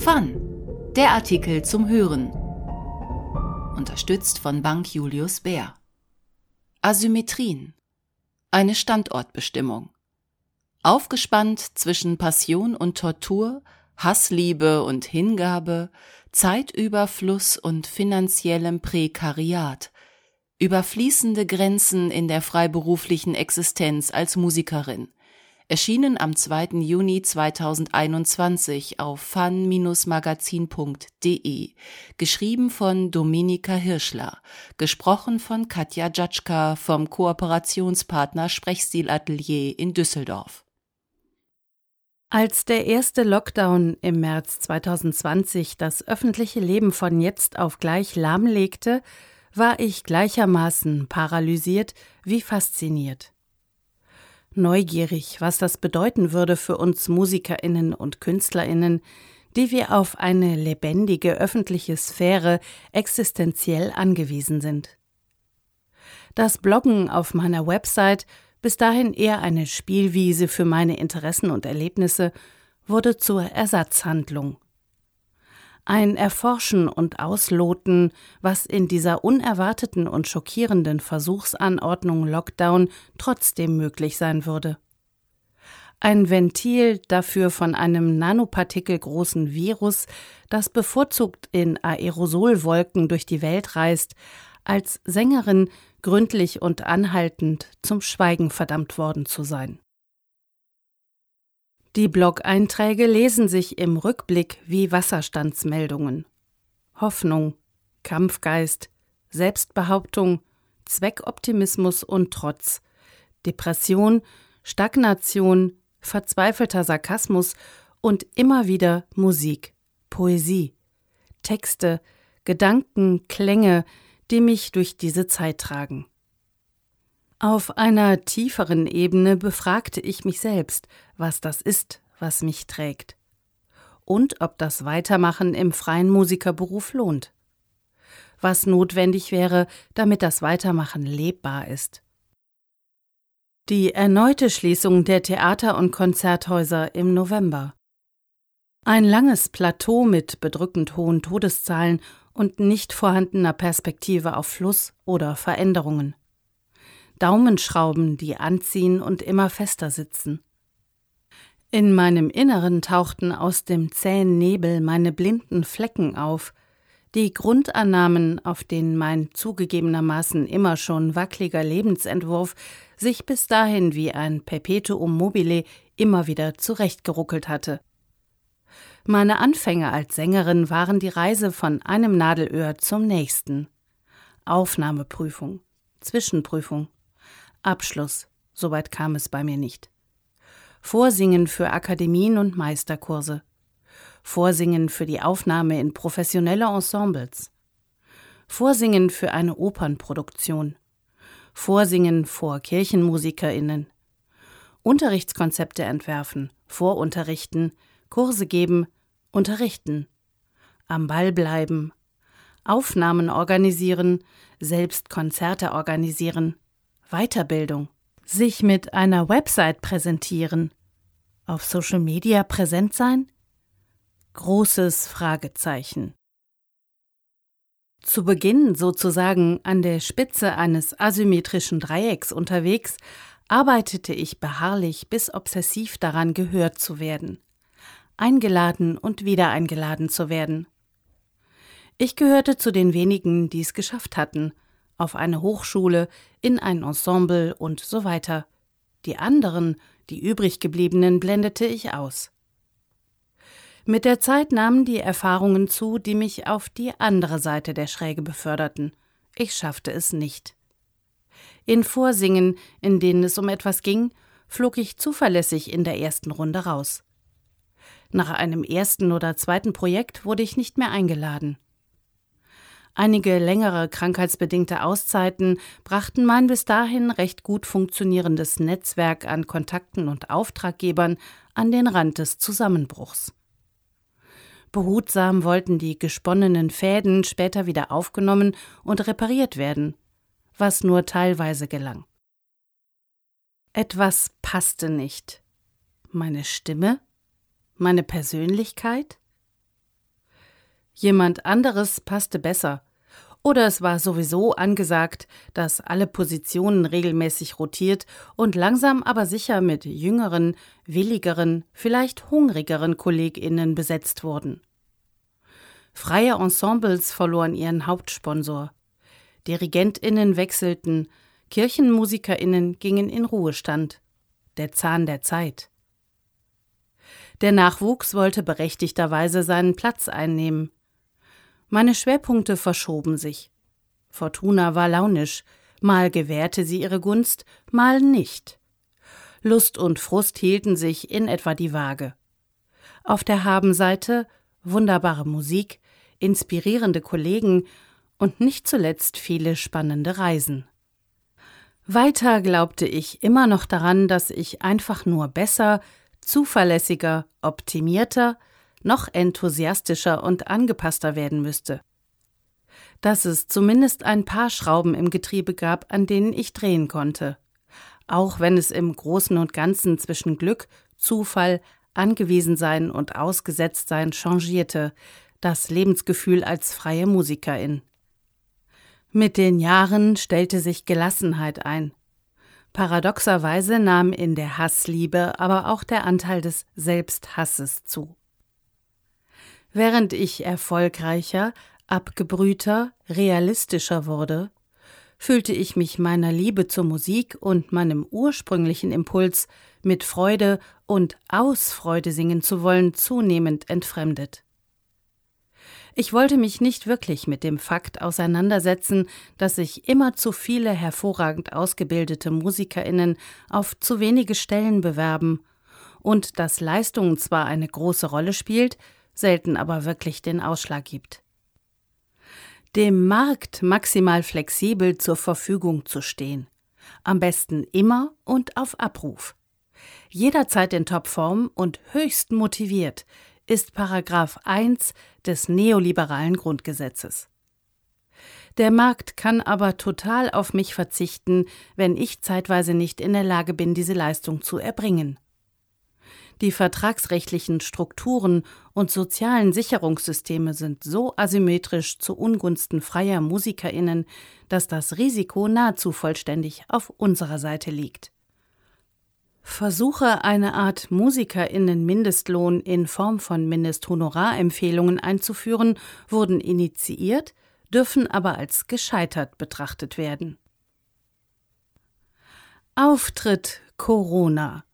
Fun. Der Artikel zum Hören. Unterstützt von Bank Julius Bär. Asymmetrien. Eine Standortbestimmung. Aufgespannt zwischen Passion und Tortur, Hassliebe und Hingabe, Zeitüberfluss und finanziellem Prekariat, über fließende Grenzen in der freiberuflichen Existenz als Musikerin, erschienen am 2. Juni 2021 auf fun-magazin.de, geschrieben von Dominika Hirschler, gesprochen von Katja Jatschka vom Kooperationspartner Sprechstilatelier in Düsseldorf. Als der erste Lockdown im März 2020 das öffentliche Leben von jetzt auf gleich lahmlegte, war ich gleichermaßen paralysiert wie fasziniert. Neugierig, was das bedeuten würde für uns Musikerinnen und Künstlerinnen, die wir auf eine lebendige öffentliche Sphäre existenziell angewiesen sind. Das Bloggen auf meiner Website bis dahin eher eine Spielwiese für meine Interessen und Erlebnisse, wurde zur Ersatzhandlung. Ein Erforschen und Ausloten, was in dieser unerwarteten und schockierenden Versuchsanordnung Lockdown trotzdem möglich sein würde. Ein Ventil dafür von einem nanopartikelgroßen Virus, das bevorzugt in Aerosolwolken durch die Welt reist, als Sängerin gründlich und anhaltend zum Schweigen verdammt worden zu sein. Die Blog-Einträge lesen sich im Rückblick wie Wasserstandsmeldungen. Hoffnung, Kampfgeist, Selbstbehauptung, Zweckoptimismus und Trotz, Depression, Stagnation, verzweifelter Sarkasmus und immer wieder Musik, Poesie, Texte, Gedanken, Klänge, die mich durch diese Zeit tragen. Auf einer tieferen Ebene befragte ich mich selbst, was das ist, was mich trägt. Und ob das Weitermachen im freien Musikerberuf lohnt. Was notwendig wäre, damit das Weitermachen lebbar ist. Die erneute Schließung der Theater- und Konzerthäuser im November. Ein langes Plateau mit bedrückend hohen Todeszahlen und nicht vorhandener Perspektive auf Fluss oder Veränderungen. Daumenschrauben, die anziehen und immer fester sitzen. In meinem Inneren tauchten aus dem zähen Nebel meine blinden Flecken auf, die Grundannahmen, auf denen mein zugegebenermaßen immer schon wackeliger Lebensentwurf sich bis dahin wie ein Perpetuum mobile immer wieder zurechtgeruckelt hatte. Meine Anfänge als Sängerin waren die Reise von einem Nadelöhr zum nächsten. Aufnahmeprüfung, Zwischenprüfung, Abschluss, soweit kam es bei mir nicht. Vorsingen für Akademien und Meisterkurse. Vorsingen für die Aufnahme in professionelle Ensembles. Vorsingen für eine Opernproduktion. Vorsingen vor Kirchenmusikerinnen. Unterrichtskonzepte entwerfen, vorunterrichten, Kurse geben, unterrichten, am Ball bleiben, Aufnahmen organisieren, selbst Konzerte organisieren, Weiterbildung, sich mit einer Website präsentieren, auf Social Media präsent sein? Großes Fragezeichen. Zu Beginn sozusagen an der Spitze eines asymmetrischen Dreiecks unterwegs, arbeitete ich beharrlich bis obsessiv daran gehört zu werden eingeladen und wieder eingeladen zu werden. Ich gehörte zu den wenigen, die es geschafft hatten, auf eine Hochschule, in ein Ensemble und so weiter. Die anderen, die übrig gebliebenen, blendete ich aus. Mit der Zeit nahmen die Erfahrungen zu, die mich auf die andere Seite der Schräge beförderten. Ich schaffte es nicht. In Vorsingen, in denen es um etwas ging, flog ich zuverlässig in der ersten Runde raus. Nach einem ersten oder zweiten Projekt wurde ich nicht mehr eingeladen. Einige längere krankheitsbedingte Auszeiten brachten mein bis dahin recht gut funktionierendes Netzwerk an Kontakten und Auftraggebern an den Rand des Zusammenbruchs. Behutsam wollten die gesponnenen Fäden später wieder aufgenommen und repariert werden, was nur teilweise gelang. Etwas passte nicht. Meine Stimme? Meine Persönlichkeit? Jemand anderes passte besser. Oder es war sowieso angesagt, dass alle Positionen regelmäßig rotiert und langsam aber sicher mit jüngeren, willigeren, vielleicht hungrigeren KollegInnen besetzt wurden. Freie Ensembles verloren ihren Hauptsponsor. DirigentInnen wechselten, KirchenmusikerInnen gingen in Ruhestand. Der Zahn der Zeit. Der Nachwuchs wollte berechtigterweise seinen Platz einnehmen. Meine Schwerpunkte verschoben sich. Fortuna war launisch, mal gewährte sie ihre Gunst, mal nicht. Lust und Frust hielten sich in etwa die Waage. Auf der Habenseite wunderbare Musik, inspirierende Kollegen und nicht zuletzt viele spannende Reisen. Weiter glaubte ich immer noch daran, dass ich einfach nur besser, zuverlässiger, optimierter, noch enthusiastischer und angepasster werden müsste. Dass es zumindest ein paar Schrauben im Getriebe gab, an denen ich drehen konnte. Auch wenn es im Großen und Ganzen zwischen Glück, Zufall, Angewiesensein und Ausgesetztsein changierte, das Lebensgefühl als freie Musikerin. Mit den Jahren stellte sich Gelassenheit ein. Paradoxerweise nahm in der Hassliebe aber auch der Anteil des Selbsthasses zu. Während ich erfolgreicher, abgebrühter, realistischer wurde, fühlte ich mich meiner Liebe zur Musik und meinem ursprünglichen Impuls, mit Freude und aus Freude singen zu wollen, zunehmend entfremdet. Ich wollte mich nicht wirklich mit dem Fakt auseinandersetzen, dass sich immer zu viele hervorragend ausgebildete Musikerinnen auf zu wenige Stellen bewerben und dass Leistung zwar eine große Rolle spielt, selten aber wirklich den Ausschlag gibt. Dem Markt maximal flexibel zur Verfügung zu stehen. Am besten immer und auf Abruf. Jederzeit in Topform und höchst motiviert ist Paragraph 1 des neoliberalen Grundgesetzes. Der Markt kann aber total auf mich verzichten, wenn ich zeitweise nicht in der Lage bin, diese Leistung zu erbringen. Die vertragsrechtlichen Strukturen und sozialen Sicherungssysteme sind so asymmetrisch zu Ungunsten freier Musikerinnen, dass das Risiko nahezu vollständig auf unserer Seite liegt. Versuche, eine Art Musikerinnen-Mindestlohn in Form von Mindesthonorarempfehlungen einzuführen, wurden initiiert, dürfen aber als gescheitert betrachtet werden. Auftritt Corona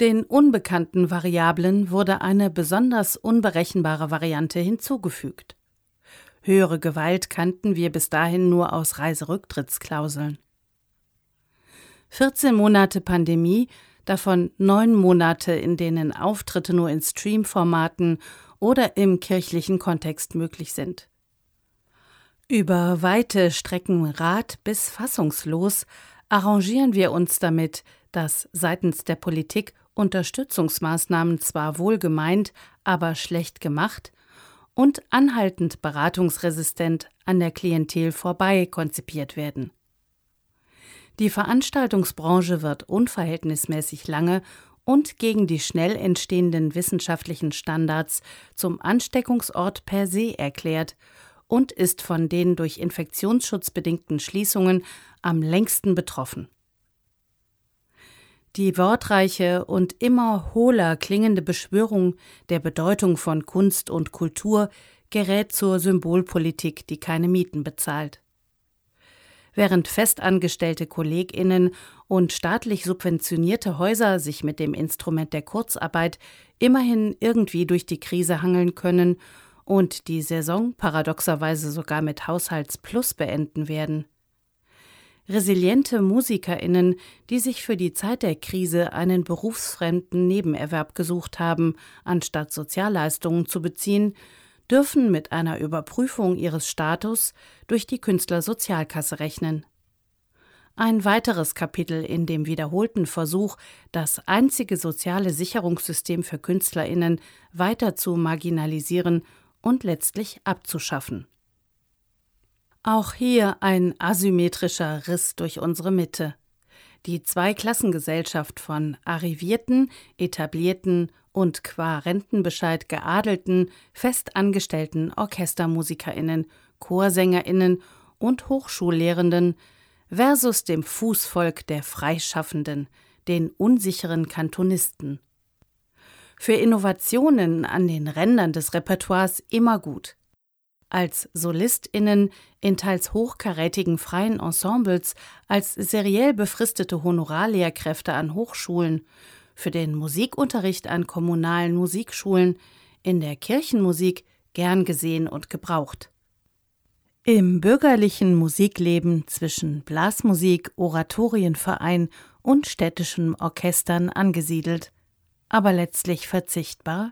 den unbekannten Variablen wurde eine besonders unberechenbare Variante hinzugefügt. Höhere Gewalt kannten wir bis dahin nur aus Reiserücktrittsklauseln. 14 Monate Pandemie, davon neun Monate, in denen Auftritte nur in Streamformaten oder im kirchlichen Kontext möglich sind. Über weite Strecken rat bis fassungslos arrangieren wir uns damit, dass seitens der Politik Unterstützungsmaßnahmen zwar wohl gemeint, aber schlecht gemacht und anhaltend beratungsresistent an der Klientel vorbei konzipiert werden. Die Veranstaltungsbranche wird unverhältnismäßig lange und gegen die schnell entstehenden wissenschaftlichen Standards zum Ansteckungsort per se erklärt und ist von den durch Infektionsschutz bedingten Schließungen am längsten betroffen. Die wortreiche und immer hohler klingende Beschwörung der Bedeutung von Kunst und Kultur gerät zur Symbolpolitik, die keine Mieten bezahlt. Während festangestellte Kolleginnen und staatlich subventionierte Häuser sich mit dem Instrument der Kurzarbeit immerhin irgendwie durch die Krise hangeln können und die Saison paradoxerweise sogar mit Haushaltsplus beenden werden resiliente Musikerinnen, die sich für die Zeit der Krise einen berufsfremden Nebenerwerb gesucht haben, anstatt Sozialleistungen zu beziehen, dürfen mit einer Überprüfung ihres Status durch die Künstlersozialkasse rechnen. Ein weiteres Kapitel in dem wiederholten Versuch, das einzige soziale Sicherungssystem für Künstlerinnen weiter zu marginalisieren und letztlich abzuschaffen. Auch hier ein asymmetrischer Riss durch unsere Mitte. Die Zweiklassengesellschaft von arrivierten, etablierten und qua Rentenbescheid geadelten, festangestellten Orchestermusikerinnen, Chorsängerinnen und Hochschullehrenden versus dem Fußvolk der Freischaffenden, den unsicheren Kantonisten. Für Innovationen an den Rändern des Repertoires immer gut als SolistInnen in teils hochkarätigen freien Ensembles, als seriell befristete Honorarlehrkräfte an Hochschulen, für den Musikunterricht an kommunalen Musikschulen, in der Kirchenmusik gern gesehen und gebraucht. Im bürgerlichen Musikleben zwischen Blasmusik, Oratorienverein und städtischen Orchestern angesiedelt, aber letztlich verzichtbar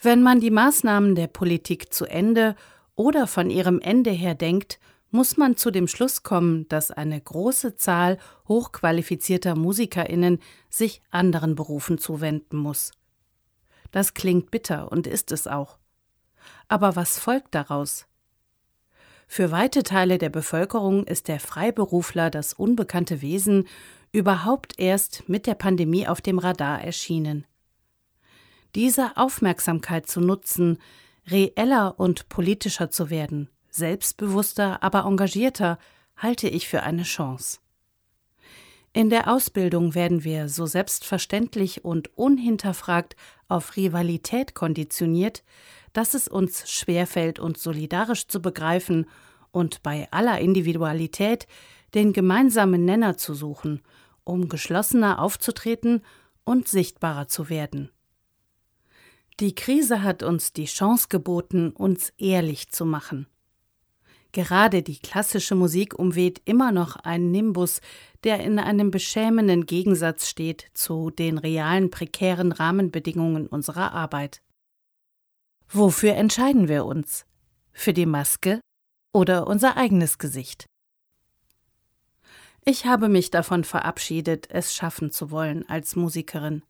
wenn man die Maßnahmen der Politik zu Ende oder von ihrem Ende her denkt, muss man zu dem Schluss kommen, dass eine große Zahl hochqualifizierter Musikerinnen sich anderen Berufen zuwenden muss. Das klingt bitter und ist es auch. Aber was folgt daraus? Für weite Teile der Bevölkerung ist der Freiberufler das unbekannte Wesen überhaupt erst mit der Pandemie auf dem Radar erschienen diese Aufmerksamkeit zu nutzen, reeller und politischer zu werden, selbstbewusster, aber engagierter, halte ich für eine Chance. In der Ausbildung werden wir so selbstverständlich und unhinterfragt auf Rivalität konditioniert, dass es uns schwerfällt, uns solidarisch zu begreifen und bei aller Individualität den gemeinsamen Nenner zu suchen, um geschlossener aufzutreten und sichtbarer zu werden. Die Krise hat uns die Chance geboten, uns ehrlich zu machen. Gerade die klassische Musik umweht immer noch einen Nimbus, der in einem beschämenden Gegensatz steht zu den realen prekären Rahmenbedingungen unserer Arbeit. Wofür entscheiden wir uns? Für die Maske oder unser eigenes Gesicht? Ich habe mich davon verabschiedet, es schaffen zu wollen als Musikerin.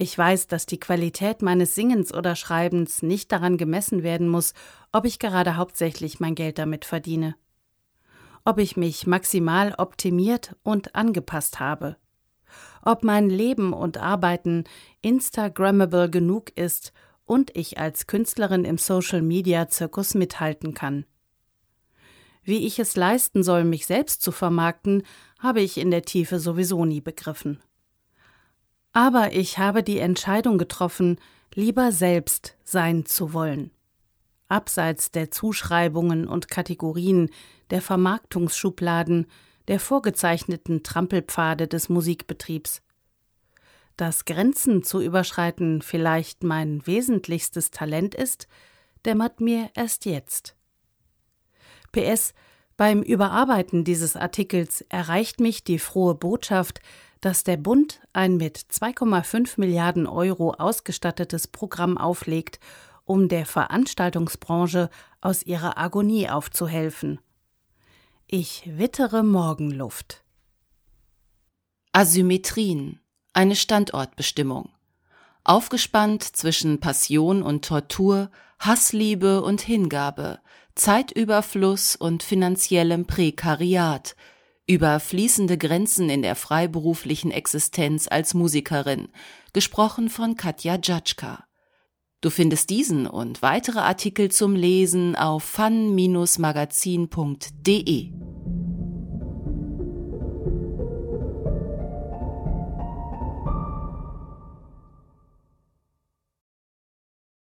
Ich weiß, dass die Qualität meines Singens oder Schreibens nicht daran gemessen werden muss, ob ich gerade hauptsächlich mein Geld damit verdiene. Ob ich mich maximal optimiert und angepasst habe. Ob mein Leben und Arbeiten Instagrammable genug ist und ich als Künstlerin im Social Media Zirkus mithalten kann. Wie ich es leisten soll, mich selbst zu vermarkten, habe ich in der Tiefe sowieso nie begriffen. Aber ich habe die Entscheidung getroffen, lieber selbst sein zu wollen. Abseits der Zuschreibungen und Kategorien, der Vermarktungsschubladen, der vorgezeichneten Trampelpfade des Musikbetriebs. Dass Grenzen zu überschreiten vielleicht mein wesentlichstes Talent ist, dämmert mir erst jetzt. PS Beim Überarbeiten dieses Artikels erreicht mich die frohe Botschaft, dass der Bund ein mit 2,5 Milliarden Euro ausgestattetes Programm auflegt, um der Veranstaltungsbranche aus ihrer Agonie aufzuhelfen. Ich wittere Morgenluft. Asymmetrien, eine Standortbestimmung. Aufgespannt zwischen Passion und Tortur, Hassliebe und Hingabe, Zeitüberfluss und finanziellem Prekariat, über fließende Grenzen in der freiberuflichen Existenz als Musikerin, gesprochen von Katja Jatschka. Du findest diesen und weitere Artikel zum Lesen auf fun-magazin.de.